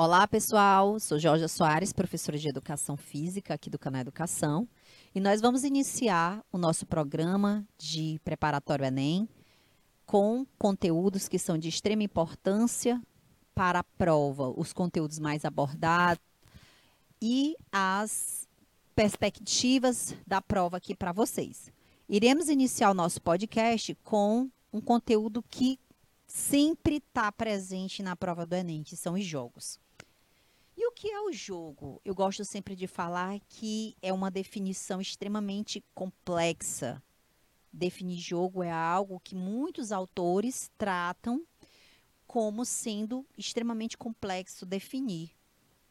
Olá, pessoal. Sou Jorge Soares, professora de Educação Física aqui do canal Educação. E nós vamos iniciar o nosso programa de preparatório Enem com conteúdos que são de extrema importância para a prova, os conteúdos mais abordados e as perspectivas da prova aqui para vocês. Iremos iniciar o nosso podcast com um conteúdo que sempre está presente na prova do Enem, que são os jogos. E o que é o jogo? Eu gosto sempre de falar que é uma definição extremamente complexa. Definir jogo é algo que muitos autores tratam como sendo extremamente complexo definir.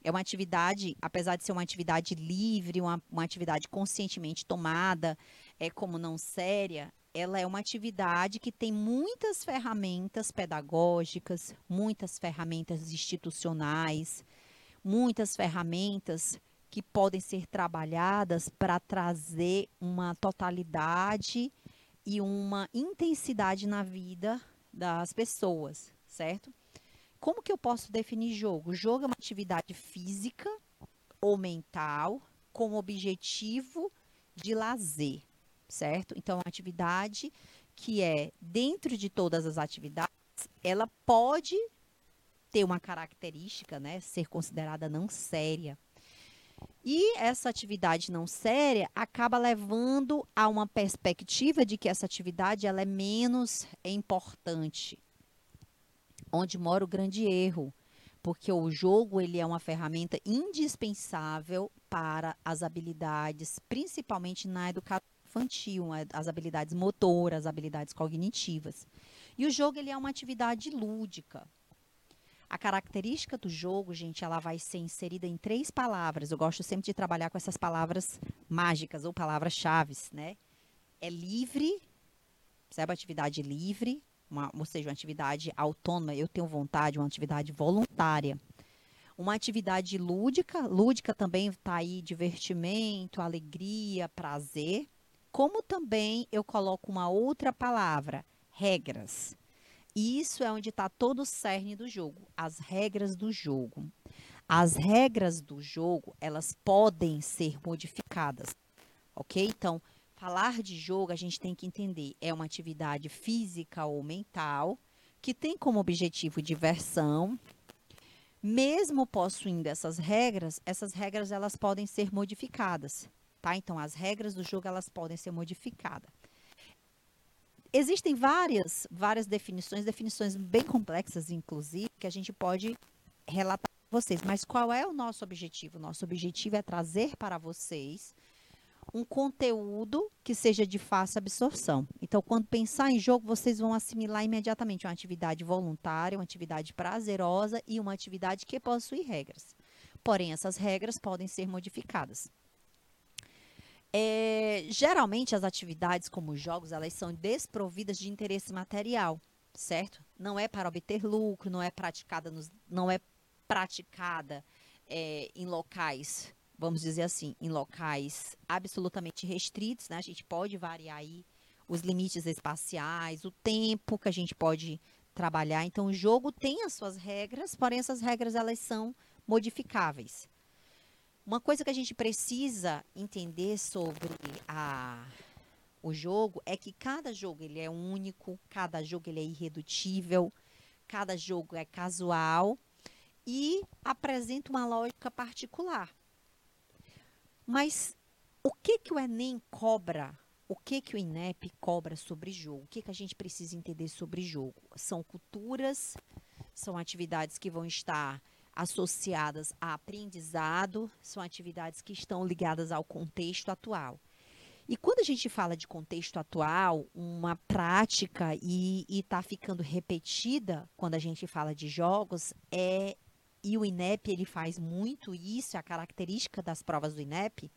É uma atividade, apesar de ser uma atividade livre, uma, uma atividade conscientemente tomada, é como não séria, ela é uma atividade que tem muitas ferramentas pedagógicas, muitas ferramentas institucionais, muitas ferramentas que podem ser trabalhadas para trazer uma totalidade e uma intensidade na vida das pessoas, certo? Como que eu posso definir jogo? Jogo é uma atividade física ou mental com objetivo de lazer, certo? Então, é uma atividade que é dentro de todas as atividades, ela pode ter uma característica, né, ser considerada não séria. E essa atividade não séria acaba levando a uma perspectiva de que essa atividade ela é menos importante. Onde mora o grande erro, porque o jogo ele é uma ferramenta indispensável para as habilidades, principalmente na educação infantil, as habilidades motoras, as habilidades cognitivas. E o jogo ele é uma atividade lúdica. A característica do jogo, gente, ela vai ser inserida em três palavras. Eu gosto sempre de trabalhar com essas palavras mágicas ou palavras-chave, né? É livre, percebe? Atividade livre, uma, ou seja, uma atividade autônoma, eu tenho vontade, uma atividade voluntária. Uma atividade lúdica, lúdica também está aí divertimento, alegria, prazer. Como também eu coloco uma outra palavra, regras. E isso é onde está todo o cerne do jogo, as regras do jogo. As regras do jogo, elas podem ser modificadas, ok? Então, falar de jogo, a gente tem que entender, é uma atividade física ou mental que tem como objetivo diversão. Mesmo possuindo essas regras, essas regras elas podem ser modificadas, tá? Então, as regras do jogo elas podem ser modificadas. Existem várias, várias definições, definições bem complexas, inclusive, que a gente pode relatar para vocês. Mas qual é o nosso objetivo? Nosso objetivo é trazer para vocês um conteúdo que seja de fácil absorção. Então, quando pensar em jogo, vocês vão assimilar imediatamente uma atividade voluntária, uma atividade prazerosa e uma atividade que possui regras. Porém, essas regras podem ser modificadas. É, geralmente as atividades como jogos, elas são desprovidas de interesse material, certo? Não é para obter lucro, não é praticada, nos, não é praticada é, em locais, vamos dizer assim, em locais absolutamente restritos, né? A gente pode variar aí os limites espaciais, o tempo que a gente pode trabalhar. Então, o jogo tem as suas regras, porém essas regras elas são modificáveis. Uma coisa que a gente precisa entender sobre a, o jogo é que cada jogo ele é único, cada jogo ele é irredutível, cada jogo é casual e apresenta uma lógica particular. Mas o que que o Enem cobra? O que que o INEP cobra sobre jogo? O que que a gente precisa entender sobre jogo? São culturas, são atividades que vão estar associadas a aprendizado, são atividades que estão ligadas ao contexto atual. E quando a gente fala de contexto atual, uma prática e está ficando repetida quando a gente fala de jogos é e o INEP ele faz muito isso, é a característica das provas do INEP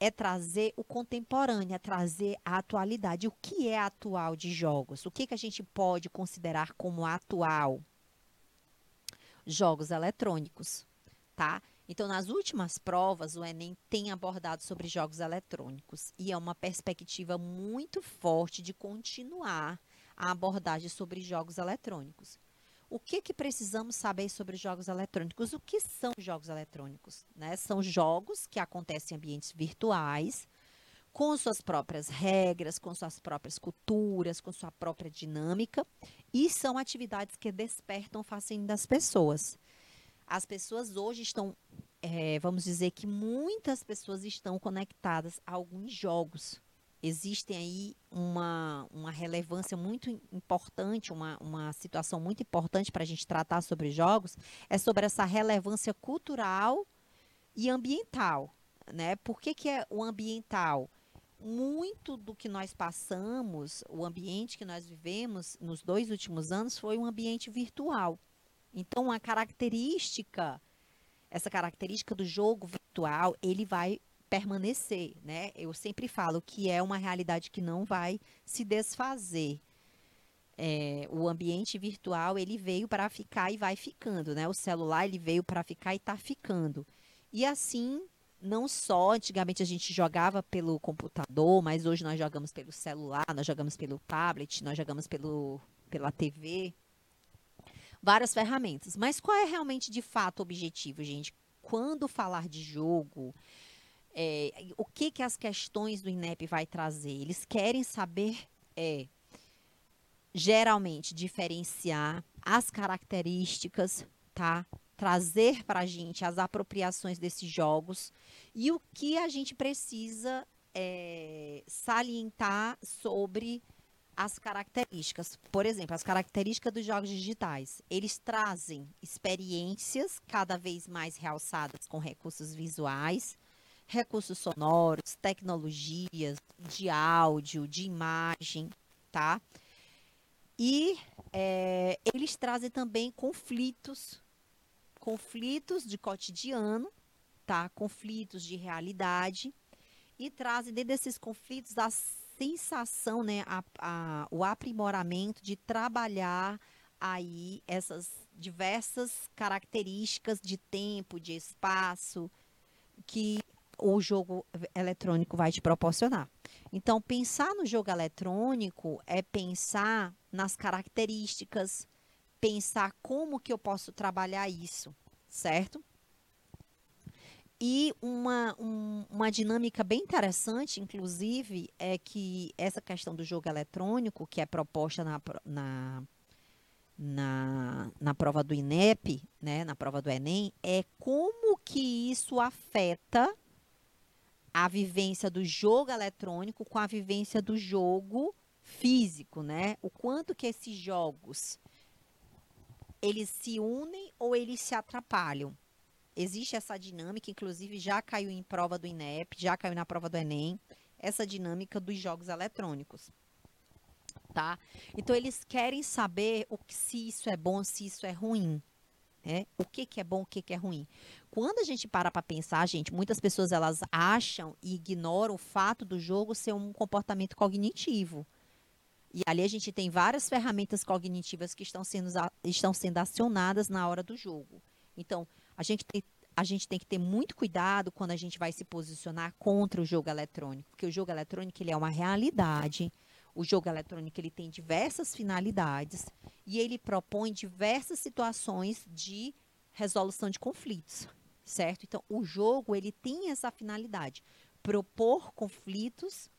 é trazer o contemporâneo, é trazer a atualidade. O que é atual de jogos? O que, que a gente pode considerar como atual? Jogos eletrônicos, tá? Então, nas últimas provas, o Enem tem abordado sobre jogos eletrônicos e é uma perspectiva muito forte de continuar a abordagem sobre jogos eletrônicos. O que, que precisamos saber sobre jogos eletrônicos? O que são jogos eletrônicos? Né? São jogos que acontecem em ambientes virtuais, com suas próprias regras, com suas próprias culturas, com sua própria dinâmica, e são atividades que despertam o fascínio das pessoas. As pessoas hoje estão, é, vamos dizer que muitas pessoas estão conectadas a alguns jogos, existem aí uma, uma relevância muito importante, uma, uma situação muito importante para a gente tratar sobre jogos, é sobre essa relevância cultural e ambiental. Né? Por que, que é o ambiental? Muito do que nós passamos, o ambiente que nós vivemos nos dois últimos anos foi um ambiente virtual. Então, a característica, essa característica do jogo virtual, ele vai permanecer, né? Eu sempre falo que é uma realidade que não vai se desfazer. É, o ambiente virtual ele veio para ficar e vai ficando, né? O celular ele veio para ficar e está ficando. E assim, não só antigamente a gente jogava pelo computador, mas hoje nós jogamos pelo celular, nós jogamos pelo tablet, nós jogamos pelo, pela TV, várias ferramentas. Mas qual é realmente de fato o objetivo, gente? Quando falar de jogo, é, o que, que as questões do INEP vai trazer? Eles querem saber, é, geralmente, diferenciar as características, tá? Trazer para a gente as apropriações desses jogos e o que a gente precisa é, salientar sobre as características. Por exemplo, as características dos jogos digitais. Eles trazem experiências cada vez mais realçadas com recursos visuais, recursos sonoros, tecnologias de áudio, de imagem, tá? E é, eles trazem também conflitos, conflitos de cotidiano, tá? Conflitos de realidade e trazem dentro desses conflitos a sensação, né, a, a, o aprimoramento de trabalhar aí essas diversas características de tempo, de espaço, que o jogo eletrônico vai te proporcionar. Então, pensar no jogo eletrônico é pensar nas características, pensar como que eu posso trabalhar isso, certo? E uma, um, uma dinâmica bem interessante, inclusive, é que essa questão do jogo eletrônico, que é proposta na, na, na, na prova do INEP, né, na prova do Enem, é como que isso afeta a vivência do jogo eletrônico com a vivência do jogo físico, né? O quanto que esses jogos eles se unem ou eles se atrapalham. Existe essa dinâmica, inclusive já caiu em prova do INEP, já caiu na prova do Enem, essa dinâmica dos jogos eletrônicos. Tá? Então eles querem saber o que, se isso é bom, se isso é ruim. Né? O que, que é bom, o que, que é ruim. Quando a gente para para pensar, gente, muitas pessoas elas acham e ignoram o fato do jogo ser um comportamento cognitivo. E ali a gente tem várias ferramentas cognitivas que estão sendo, estão sendo acionadas na hora do jogo. Então, a gente tem, a gente tem que ter muito cuidado quando a gente vai se posicionar contra o jogo eletrônico, porque o jogo eletrônico ele é uma realidade. O jogo eletrônico ele tem diversas finalidades e ele propõe diversas situações de resolução de conflitos, certo? Então, o jogo ele tem essa finalidade, propor conflitos,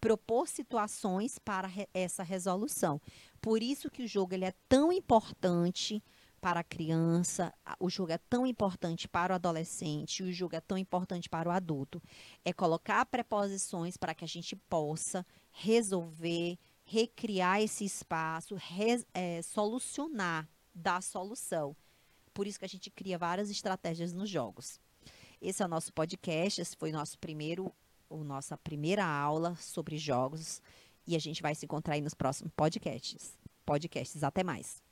propor situações para re essa resolução. Por isso que o jogo ele é tão importante para a criança, o jogo é tão importante para o adolescente, o jogo é tão importante para o adulto. É colocar preposições para que a gente possa resolver, recriar esse espaço, é, solucionar, dar solução. Por isso que a gente cria várias estratégias nos jogos. Esse é o nosso podcast, esse foi o nosso primeiro, o nossa primeira aula sobre jogos e a gente vai se encontrar aí nos próximos podcasts. Podcasts, até mais.